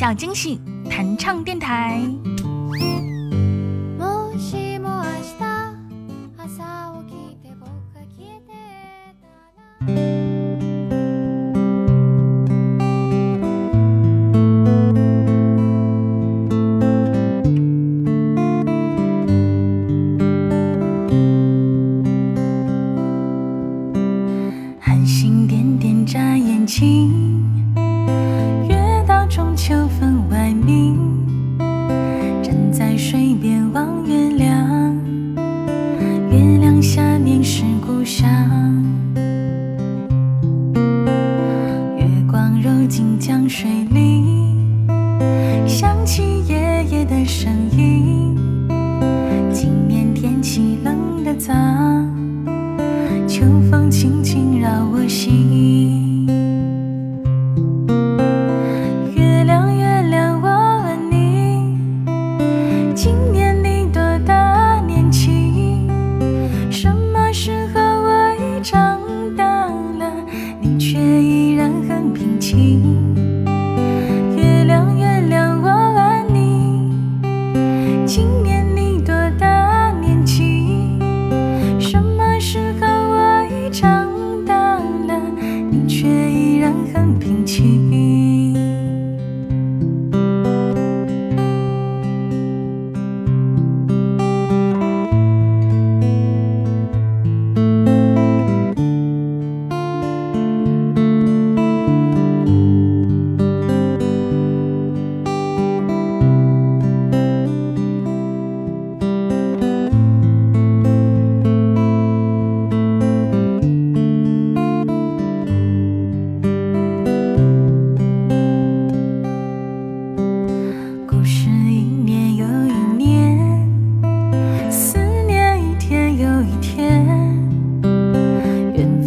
小惊喜，弹唱电台。心点点眨眼睛。想月光揉进江水里，想起爷爷的声音。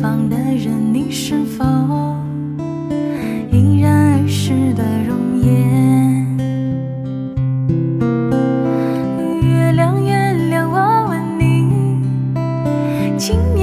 方的人，你是否依然儿时的容颜？月亮，月亮，我问你，今年。